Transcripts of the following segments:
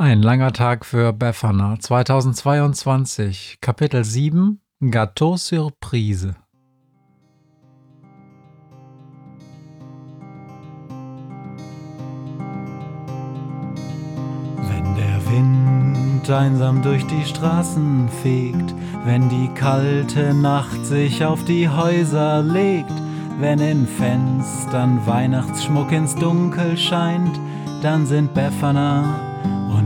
Ein langer Tag für Befana 2022, Kapitel 7 Gâteau Surprise. Wenn der Wind einsam durch die Straßen fegt, wenn die kalte Nacht sich auf die Häuser legt, wenn in Fenstern Weihnachtsschmuck ins Dunkel scheint, dann sind Befana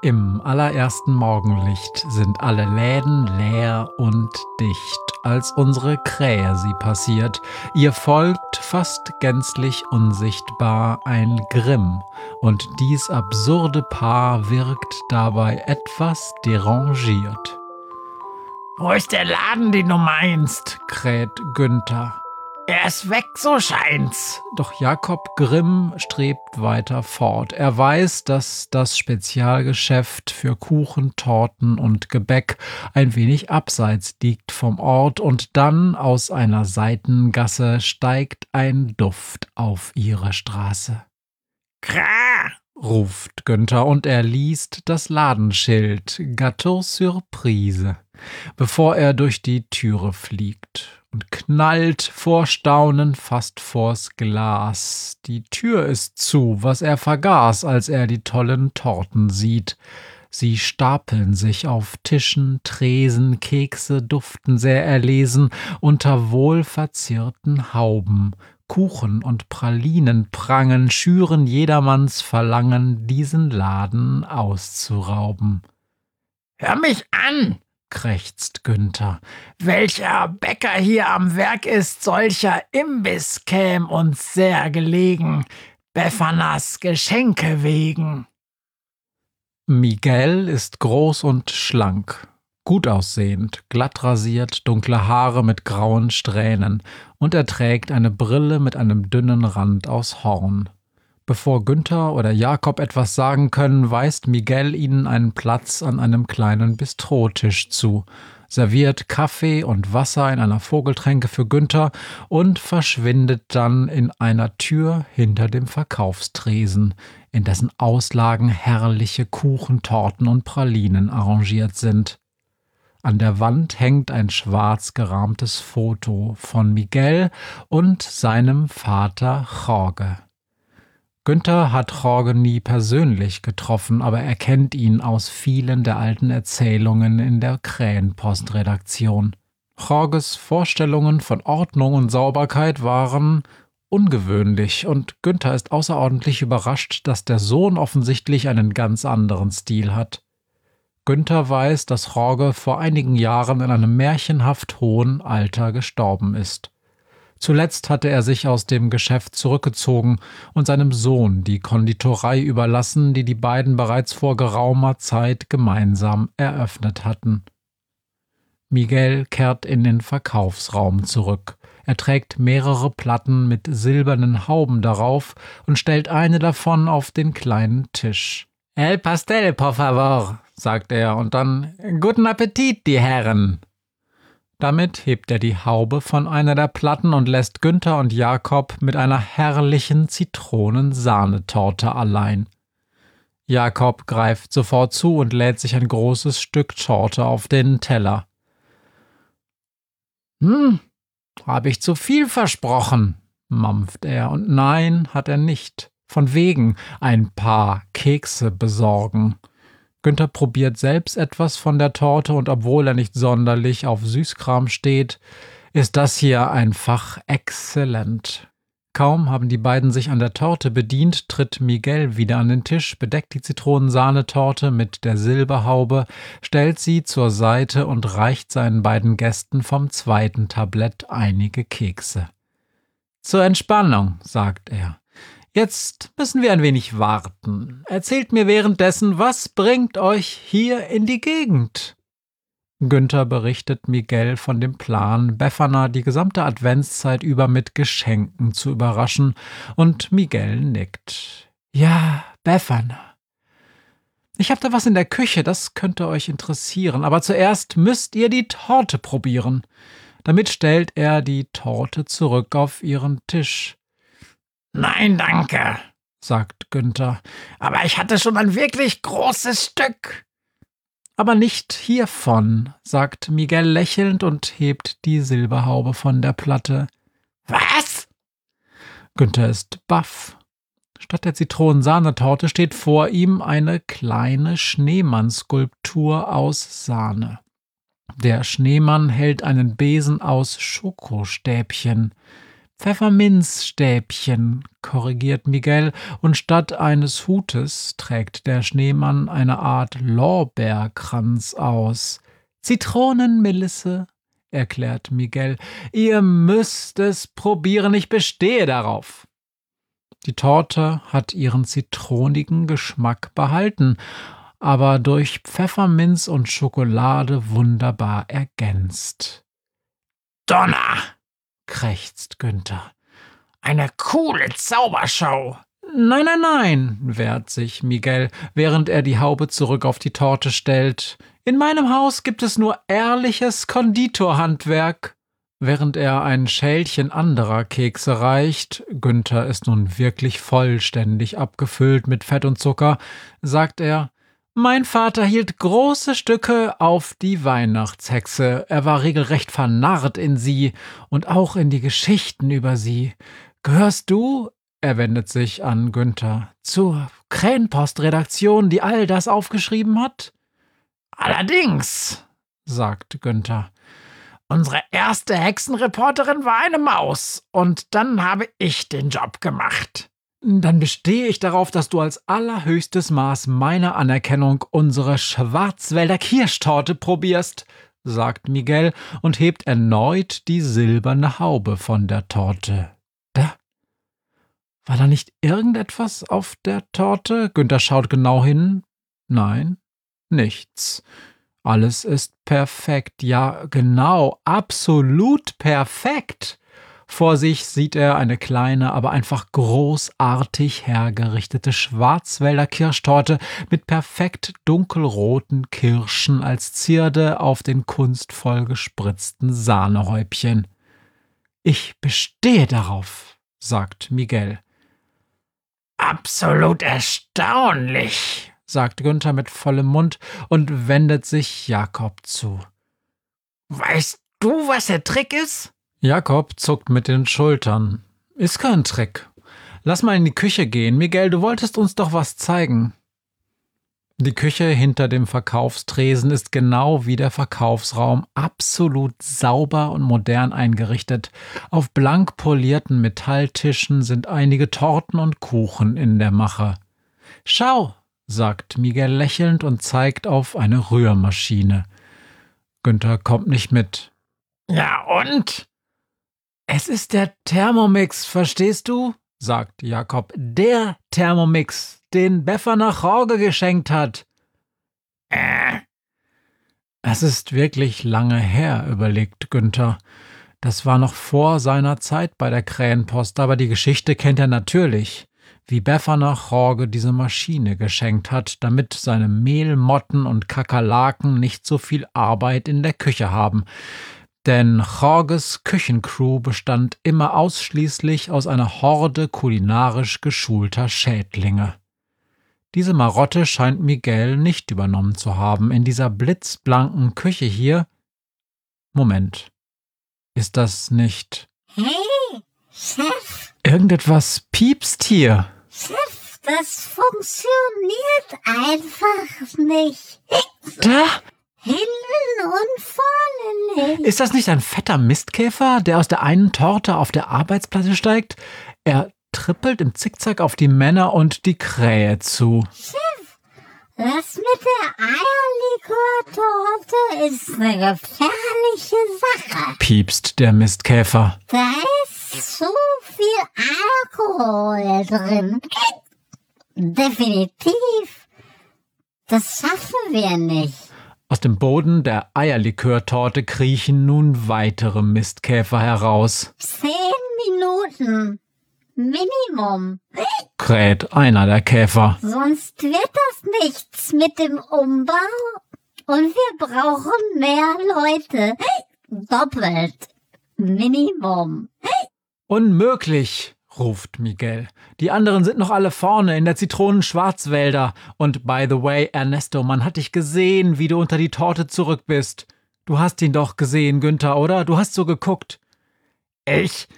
Im allerersten Morgenlicht sind alle Läden leer und dicht, als unsere Krähe sie passiert. Ihr folgt fast gänzlich unsichtbar ein Grimm, und dies absurde Paar wirkt dabei etwas derangiert. Wo ist der Laden, den du meinst? kräht Günther. Er ist weg, so scheint's. Doch Jakob Grimm strebt weiter fort. Er weiß, dass das Spezialgeschäft für Kuchen, Torten und Gebäck ein wenig abseits liegt vom Ort und dann aus einer Seitengasse steigt ein Duft auf ihre Straße. Kra! Ruft Günther und er liest das Ladenschild Gâteau Surprise, bevor er durch die Türe fliegt und knallt vor Staunen fast vors Glas. Die Tür ist zu, was er vergaß, als er die tollen Torten sieht. Sie stapeln sich auf Tischen, Tresen, Kekse duften sehr erlesen unter wohlverzierten Hauben. Kuchen und Pralinen prangen, schüren jedermanns Verlangen, diesen Laden auszurauben. Hör mich an! krächzt Günther. Welcher Bäcker hier am Werk ist, solcher Imbiss käm uns sehr gelegen, Beffanas Geschenke wegen. Miguel ist groß und schlank, gut aussehend, glatt rasiert, dunkle Haare mit grauen Strähnen, und er trägt eine Brille mit einem dünnen Rand aus Horn. Bevor Günther oder Jakob etwas sagen können, weist Miguel ihnen einen Platz an einem kleinen Bistrotisch zu, serviert Kaffee und Wasser in einer Vogeltränke für Günther und verschwindet dann in einer Tür hinter dem Verkaufstresen, in dessen Auslagen herrliche Kuchen, Torten und Pralinen arrangiert sind. An der Wand hängt ein schwarz gerahmtes Foto von Miguel und seinem Vater Jorge. Günther hat Jorge nie persönlich getroffen, aber er kennt ihn aus vielen der alten Erzählungen in der Krähenpostredaktion. Jorges Vorstellungen von Ordnung und Sauberkeit waren ungewöhnlich und Günther ist außerordentlich überrascht, dass der Sohn offensichtlich einen ganz anderen Stil hat. Günther weiß, dass Jorge vor einigen Jahren in einem märchenhaft hohen Alter gestorben ist. Zuletzt hatte er sich aus dem Geschäft zurückgezogen und seinem Sohn die Konditorei überlassen, die die beiden bereits vor geraumer Zeit gemeinsam eröffnet hatten. Miguel kehrt in den Verkaufsraum zurück. Er trägt mehrere Platten mit silbernen Hauben darauf und stellt eine davon auf den kleinen Tisch. El pastel, por favor, sagt er, und dann Guten Appetit, die Herren. Damit hebt er die Haube von einer der Platten und lässt Günther und Jakob mit einer herrlichen Zitronensahnetorte allein. Jakob greift sofort zu und lädt sich ein großes Stück Torte auf den Teller. Hm, hab ich zu viel versprochen, mampft er, und nein, hat er nicht. Von wegen ein paar Kekse besorgen. Günther probiert selbst etwas von der Torte und obwohl er nicht sonderlich auf Süßkram steht, ist das hier einfach exzellent. Kaum haben die beiden sich an der Torte bedient, tritt Miguel wieder an den Tisch, bedeckt die Zitronensahnetorte mit der Silberhaube, stellt sie zur Seite und reicht seinen beiden Gästen vom zweiten Tablett einige Kekse. Zur Entspannung, sagt er. Jetzt müssen wir ein wenig warten. Erzählt mir währenddessen, was bringt euch hier in die Gegend? Günther berichtet Miguel von dem Plan, Befana die gesamte Adventszeit über mit Geschenken zu überraschen, und Miguel nickt. Ja, Befana. Ich hab da was in der Küche, das könnte euch interessieren, aber zuerst müsst ihr die Torte probieren. Damit stellt er die Torte zurück auf ihren Tisch. Nein, danke, sagt Günther, aber ich hatte schon ein wirklich großes Stück. Aber nicht hiervon, sagt Miguel lächelnd und hebt die Silberhaube von der Platte. Was? Günther ist baff. Statt der Zitronensahnetorte steht vor ihm eine kleine Schneemannskulptur aus Sahne. Der Schneemann hält einen Besen aus Schokostäbchen. Pfefferminzstäbchen, korrigiert Miguel, und statt eines Hutes trägt der Schneemann eine Art Lorbeerkranz aus. Zitronenmelisse, erklärt Miguel. Ihr müsst es probieren, ich bestehe darauf. Die Torte hat ihren zitronigen Geschmack behalten, aber durch Pfefferminz und Schokolade wunderbar ergänzt. Donner! Krächzt Günther. Eine coole Zaubershow. Nein, nein, nein, wehrt sich Miguel, während er die Haube zurück auf die Torte stellt. In meinem Haus gibt es nur ehrliches Konditorhandwerk. Während er ein Schälchen anderer Kekse reicht, Günther ist nun wirklich vollständig abgefüllt mit Fett und Zucker, sagt er, mein Vater hielt große Stücke auf die Weihnachtshexe. Er war regelrecht vernarrt in sie und auch in die Geschichten über sie. Gehörst du, er wendet sich an Günther, zur Krähenpostredaktion, die all das aufgeschrieben hat? Allerdings, sagt Günther. Unsere erste Hexenreporterin war eine Maus, und dann habe ich den Job gemacht. Dann bestehe ich darauf, dass du als allerhöchstes Maß meiner Anerkennung unsere Schwarzwälder Kirschtorte probierst, sagt Miguel und hebt erneut die silberne Haube von der Torte. Da? War da nicht irgendetwas auf der Torte? Günther schaut genau hin. Nein, nichts. Alles ist perfekt. Ja, genau, absolut perfekt. Vor sich sieht er eine kleine, aber einfach großartig hergerichtete Schwarzwälder Kirschtorte mit perfekt dunkelroten Kirschen als Zierde auf den kunstvoll gespritzten Sahnehäubchen. Ich bestehe darauf, sagt Miguel. Absolut erstaunlich, sagt Günther mit vollem Mund und wendet sich Jakob zu. Weißt du, was der Trick ist? Jakob zuckt mit den Schultern. Ist kein Trick. Lass mal in die Küche gehen. Miguel, du wolltest uns doch was zeigen. Die Küche hinter dem Verkaufstresen ist genau wie der Verkaufsraum absolut sauber und modern eingerichtet. Auf blank polierten Metalltischen sind einige Torten und Kuchen in der Mache. Schau, sagt Miguel lächelnd und zeigt auf eine Rührmaschine. Günther kommt nicht mit. Ja und? Es ist der Thermomix, verstehst du? sagt Jakob. Der Thermomix, den Beffer nach Jorge geschenkt hat. Äh. Es ist wirklich lange her, überlegt Günther. Das war noch vor seiner Zeit bei der Krähenpost, aber die Geschichte kennt er natürlich, wie Beffer nach Jorge diese Maschine geschenkt hat, damit seine Mehlmotten und Kakerlaken nicht so viel Arbeit in der Küche haben. Denn Jorges Küchencrew bestand immer ausschließlich aus einer Horde kulinarisch geschulter Schädlinge. Diese Marotte scheint Miguel nicht übernommen zu haben. In dieser blitzblanken Küche hier. Moment. Ist das nicht. Hey, Chef. Irgendetwas piepst hier. Chef, Das funktioniert einfach nicht. Da? Hinten und vorne nicht. Ist das nicht ein fetter Mistkäfer, der aus der einen Torte auf der Arbeitsplatte steigt? Er trippelt im Zickzack auf die Männer und die Krähe zu. Das mit der Eierlikörtorte ist eine gefährliche Sache. piepst der Mistkäfer. Da ist zu viel Alkohol drin. Definitiv. Das schaffen wir nicht. Aus dem Boden der Eierlikörtorte kriechen nun weitere Mistkäfer heraus, Zehn Minuten. Minimum. kräht einer der Käfer. Sonst wird das nichts mit dem Umbau. Und wir brauchen mehr Leute. Doppelt. Minimum. Unmöglich, ruft Miguel. Die anderen sind noch alle vorne in der Zitronenschwarzwälder. Und by the way, Ernesto, man hat dich gesehen, wie du unter die Torte zurück bist. Du hast ihn doch gesehen, Günther, oder? Du hast so geguckt. Ich,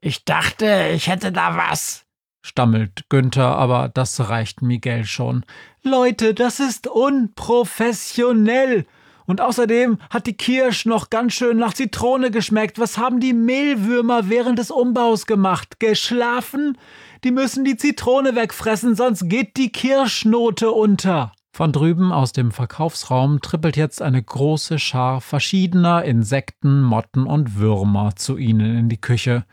ich dachte, ich hätte da was. stammelt Günther, aber das reicht Miguel schon. Leute, das ist unprofessionell. Und außerdem hat die Kirsch noch ganz schön nach Zitrone geschmeckt. Was haben die Mehlwürmer während des Umbaus gemacht? Geschlafen? Die müssen die Zitrone wegfressen, sonst geht die Kirschnote unter. Von drüben aus dem Verkaufsraum trippelt jetzt eine große Schar verschiedener Insekten, Motten und Würmer zu ihnen in die Küche.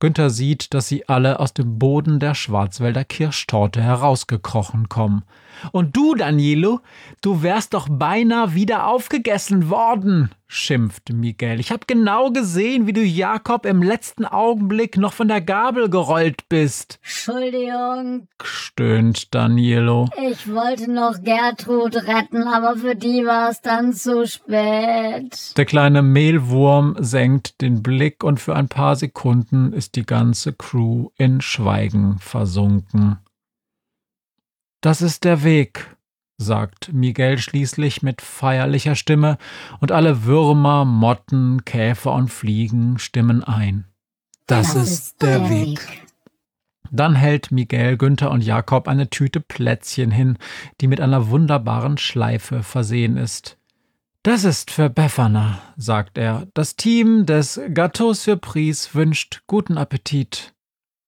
Günther sieht, dass sie alle aus dem Boden der Schwarzwälder Kirschtorte herausgekrochen kommen. Und du, Danilo, du wärst doch beinahe wieder aufgegessen worden, schimpft Miguel. Ich hab genau gesehen, wie du Jakob im letzten Augenblick noch von der Gabel gerollt bist, Entschuldigung, stöhnt Danilo. ich wollte noch Gertrud retten, aber für die war es dann zu spät. Der kleine Mehlwurm senkt den Blick und für ein paar Sekunden ist die ganze Crew in Schweigen versunken. Das ist der Weg, sagt Miguel schließlich mit feierlicher Stimme, und alle Würmer, Motten, Käfer und Fliegen stimmen ein. Das, ist der Weg. Dann hält Miguel, Günther und Jakob eine Tüte Plätzchen hin, die mit einer wunderbaren Schleife versehen ist. Das ist für Befana, sagt er. Das Team des Gâteau Surprise wünscht guten Appetit.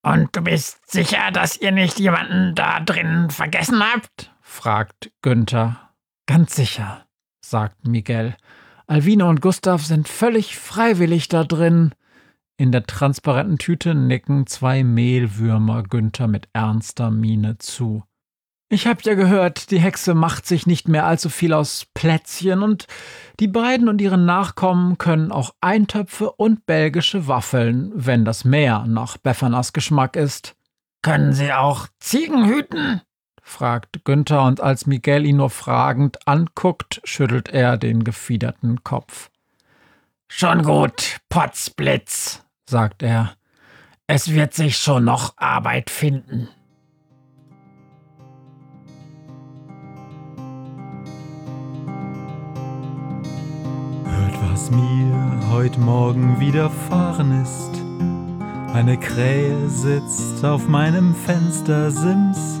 Und du bist sicher, dass ihr nicht jemanden da drin vergessen habt? Fragt Günther. Ganz sicher, sagt Miguel. Alvino und Gustav sind völlig freiwillig da drin. In der transparenten Tüte nicken zwei Mehlwürmer Günther mit ernster Miene zu. Ich hab ja gehört, die Hexe macht sich nicht mehr allzu viel aus Plätzchen und die beiden und ihre Nachkommen können auch Eintöpfe und belgische Waffeln, wenn das mehr nach Beffanas Geschmack ist. Können sie auch Ziegen hüten? Fragt Günther und als Miguel ihn nur fragend anguckt, schüttelt er den gefiederten Kopf. Schon gut, Potzblitz, sagt er. Es wird sich schon noch Arbeit finden. Hört, was mir heut Morgen widerfahren ist. Eine Krähe sitzt auf meinem Fenstersims